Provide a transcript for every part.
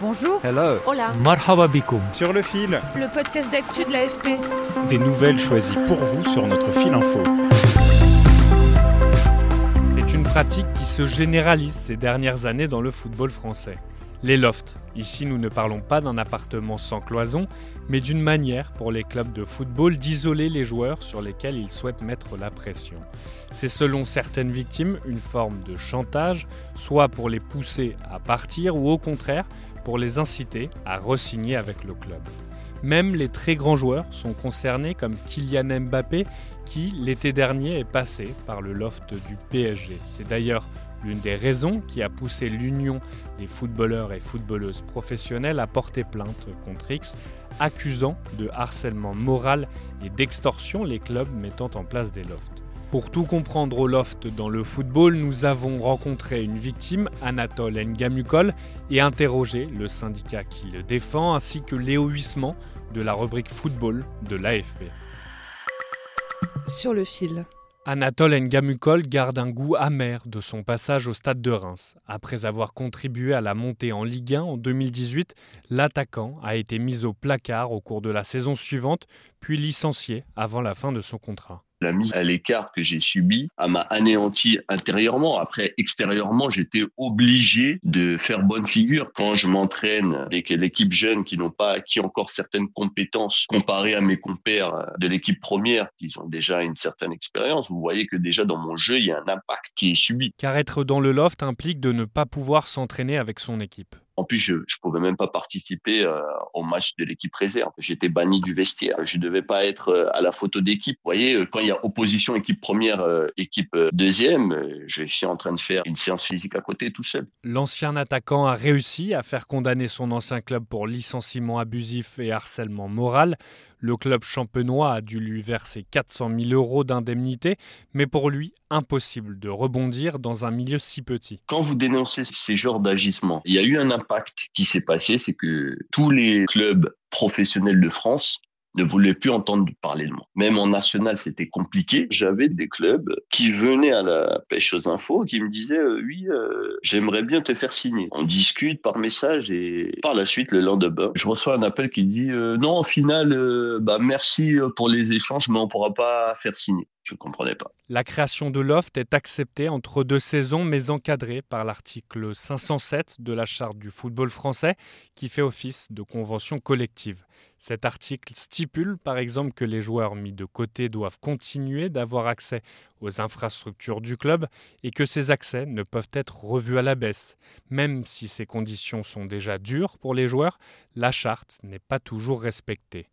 Bonjour. Hello. Hola. Marhaba bikoum. Sur le fil, Le podcast d'actu de l'AFP. des nouvelles choisies pour vous sur notre fil info. C'est une pratique qui se généralise ces dernières années dans le football français. Les lofts. Ici, nous ne parlons pas d'un appartement sans cloison, mais d'une manière pour les clubs de football d'isoler les joueurs sur lesquels ils souhaitent mettre la pression. C'est selon certaines victimes une forme de chantage, soit pour les pousser à partir ou au contraire pour les inciter à re-signer avec le club. Même les très grands joueurs sont concernés comme Kylian Mbappé qui l'été dernier est passé par le loft du PSG. C'est d'ailleurs l'une des raisons qui a poussé l'Union des footballeurs et footballeuses professionnelles à porter plainte contre X, accusant de harcèlement moral et d'extorsion les clubs mettant en place des lofts. Pour tout comprendre au loft dans le football, nous avons rencontré une victime, Anatole Ngamukol, et interrogé le syndicat qui le défend, ainsi que Léo Huissement de la rubrique football de l'AFP. Sur le fil. Anatole Ngamukol garde un goût amer de son passage au stade de Reims. Après avoir contribué à la montée en Ligue 1 en 2018, l'attaquant a été mis au placard au cours de la saison suivante, puis licencié avant la fin de son contrat. La mise à l'écart que j'ai subie m'a anéanti intérieurement. Après, extérieurement, j'étais obligé de faire bonne figure quand je m'entraîne avec l'équipe jeune qui n'ont pas acquis encore certaines compétences comparées à mes compères de l'équipe première qui ont déjà une certaine expérience. Vous voyez que déjà dans mon jeu, il y a un impact qui est subi. Car être dans le loft implique de ne pas pouvoir s'entraîner avec son équipe. En plus, je je pouvais même pas participer euh, au match de l'équipe réserve. J'étais banni du vestiaire. Je devais pas être euh, à la photo d'équipe. Vous voyez, euh, quand il y a opposition équipe première, équipe deuxième, je suis en train de faire une séance physique à côté tout seul. L'ancien attaquant a réussi à faire condamner son ancien club pour licenciement abusif et harcèlement moral. Le club champenois a dû lui verser 400 000 euros d'indemnité, mais pour lui, impossible de rebondir dans un milieu si petit. Quand vous dénoncez ces genres d'agissements, il y a eu un impact qui s'est passé, c'est que tous les clubs professionnels de France ne voulaient plus entendre parler de moi. Même en national, c'était compliqué. J'avais des clubs qui venaient à la pêche aux infos, qui me disaient euh, oui, euh, j'aimerais bien te faire signer. On discute par message et par la suite, le lendemain, je reçois un appel qui dit euh, non, au final, bah merci pour les échanges, mais on pourra pas faire signer. La création de Loft est acceptée entre deux saisons, mais encadrée par l'article 507 de la Charte du football français, qui fait office de convention collective. Cet article stipule par exemple que les joueurs mis de côté doivent continuer d'avoir accès aux infrastructures du club et que ces accès ne peuvent être revus à la baisse. Même si ces conditions sont déjà dures pour les joueurs, la charte n'est pas toujours respectée.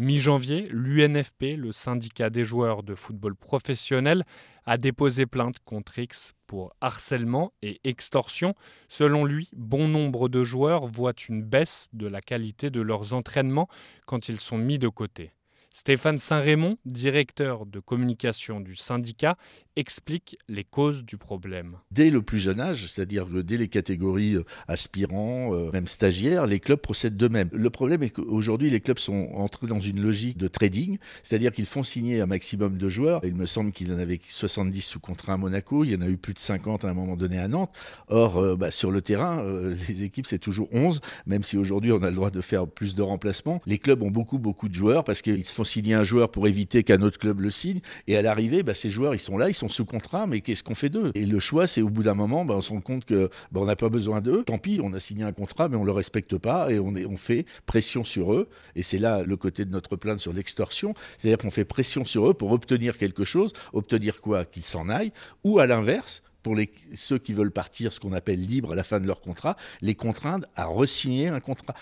Mi-janvier, l'UNFP, le syndicat des joueurs de football professionnel, a déposé plainte contre X pour harcèlement et extorsion. Selon lui, bon nombre de joueurs voient une baisse de la qualité de leurs entraînements quand ils sont mis de côté. Stéphane Saint-Raymond, directeur de communication du syndicat, explique les causes du problème. Dès le plus jeune âge, c'est-à-dire dès les catégories euh, aspirants, euh, même stagiaires, les clubs procèdent d'eux-mêmes. Le problème est qu'aujourd'hui, les clubs sont entrés dans une logique de trading, c'est-à-dire qu'ils font signer un maximum de joueurs. Il me semble qu'il en avait 70 sous contrat à Monaco, il y en a eu plus de 50 à un moment donné à Nantes. Or, euh, bah, sur le terrain, les équipes, c'est toujours 11, même si aujourd'hui, on a le droit de faire plus de remplacements. Les clubs ont beaucoup, beaucoup de joueurs parce qu'ils se font signer un joueur pour éviter qu'un autre club le signe. Et à l'arrivée, bah, ces joueurs, ils sont là, ils sont sous contrat, mais qu'est-ce qu'on fait d'eux? Et le choix, c'est au bout d'un moment, bah, on se rend compte que bah, on n'a pas besoin d'eux. Tant pis, on a signé un contrat, mais on le respecte pas et on, est, fait pression sur eux. Et c'est là le côté de notre plainte sur l'extorsion. C'est-à-dire qu'on fait pression sur eux pour obtenir quelque chose. Obtenir quoi? Qu'ils s'en aillent. Ou à l'inverse, pour ceux qui veulent partir, ce qu'on appelle libre à la fin de leur contrat, les contraindre à resigner un contrat.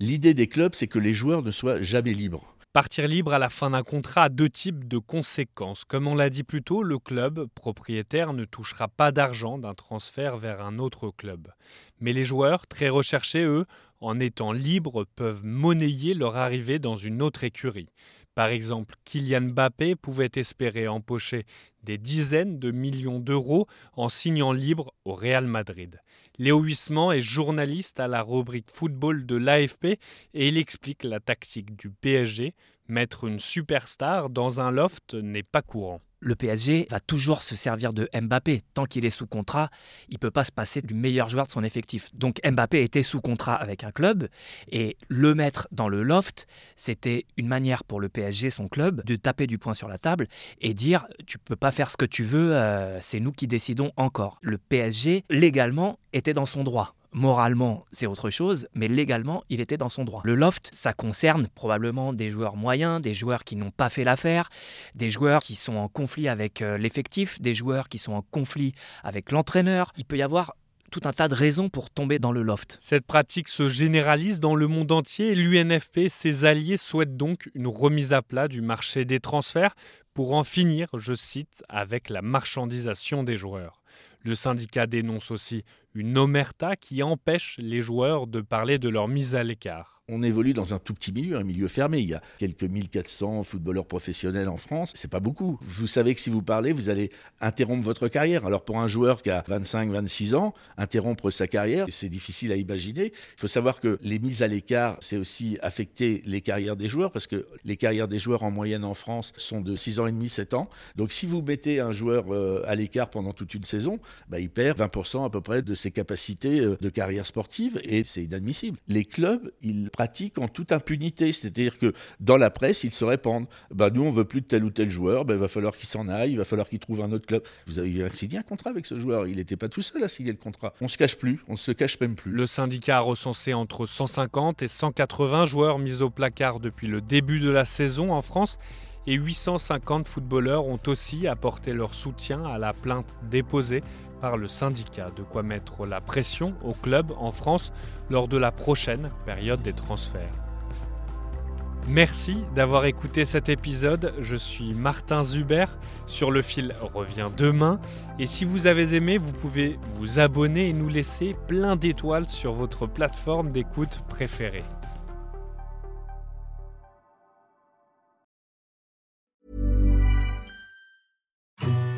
L'idée des clubs, c'est que les joueurs ne soient jamais libres. Partir libre à la fin d'un contrat a deux types de conséquences. Comme on l'a dit plus tôt, le club propriétaire ne touchera pas d'argent d'un transfert vers un autre club. Mais les joueurs, très recherchés, eux, en étant libres, peuvent monnayer leur arrivée dans une autre écurie. Par exemple, Kylian Mbappé pouvait espérer empocher des dizaines de millions d'euros en signant libre au Real Madrid. Léo Huisman est journaliste à la rubrique football de l'AFP et il explique la tactique du PSG. Mettre une superstar dans un loft n'est pas courant le PSG va toujours se servir de Mbappé. Tant qu'il est sous contrat, il ne peut pas se passer du meilleur joueur de son effectif. Donc Mbappé était sous contrat avec un club et le mettre dans le loft, c'était une manière pour le PSG, son club, de taper du poing sur la table et dire tu peux pas faire ce que tu veux, euh, c'est nous qui décidons encore. Le PSG, légalement, était dans son droit. Moralement, c'est autre chose, mais légalement, il était dans son droit. Le loft, ça concerne probablement des joueurs moyens, des joueurs qui n'ont pas fait l'affaire, des joueurs qui sont en conflit avec euh, l'effectif, des joueurs qui sont en conflit avec l'entraîneur. Il peut y avoir tout un tas de raisons pour tomber dans le loft. Cette pratique se généralise dans le monde entier. L'UNFP et ses alliés souhaitent donc une remise à plat du marché des transferts pour en finir, je cite, avec la marchandisation des joueurs. Le syndicat dénonce aussi une omerta qui empêche les joueurs de parler de leur mise à l'écart on évolue dans un tout petit milieu, un milieu fermé. Il y a quelques 1400 footballeurs professionnels en France. C'est pas beaucoup. Vous savez que si vous parlez, vous allez interrompre votre carrière. Alors pour un joueur qui a 25, 26 ans, interrompre sa carrière, c'est difficile à imaginer. Il faut savoir que les mises à l'écart, c'est aussi affecter les carrières des joueurs parce que les carrières des joueurs en moyenne en France sont de 6 ans et demi, 7 ans. Donc si vous mettez un joueur euh, à l'écart pendant toute une saison, bah, il perd 20% à peu près de ses capacités euh, de carrière sportive et c'est inadmissible. Les clubs, ils pratique en toute impunité. C'est-à-dire que dans la presse, ils se répandent. Bah, nous, on veut plus de tel ou tel joueur, bah, il va falloir qu'il s'en aille, il va falloir qu'il trouve un autre club. Vous avez signé un contrat avec ce joueur. Il n'était pas tout seul à signer le contrat. On se cache plus, on se cache même plus. Le syndicat a recensé entre 150 et 180 joueurs mis au placard depuis le début de la saison en France et 850 footballeurs ont aussi apporté leur soutien à la plainte déposée par le syndicat, de quoi mettre la pression au club en France lors de la prochaine période des transferts. Merci d'avoir écouté cet épisode. Je suis Martin Zuber. Sur le fil revient demain. Et si vous avez aimé, vous pouvez vous abonner et nous laisser plein d'étoiles sur votre plateforme d'écoute préférée.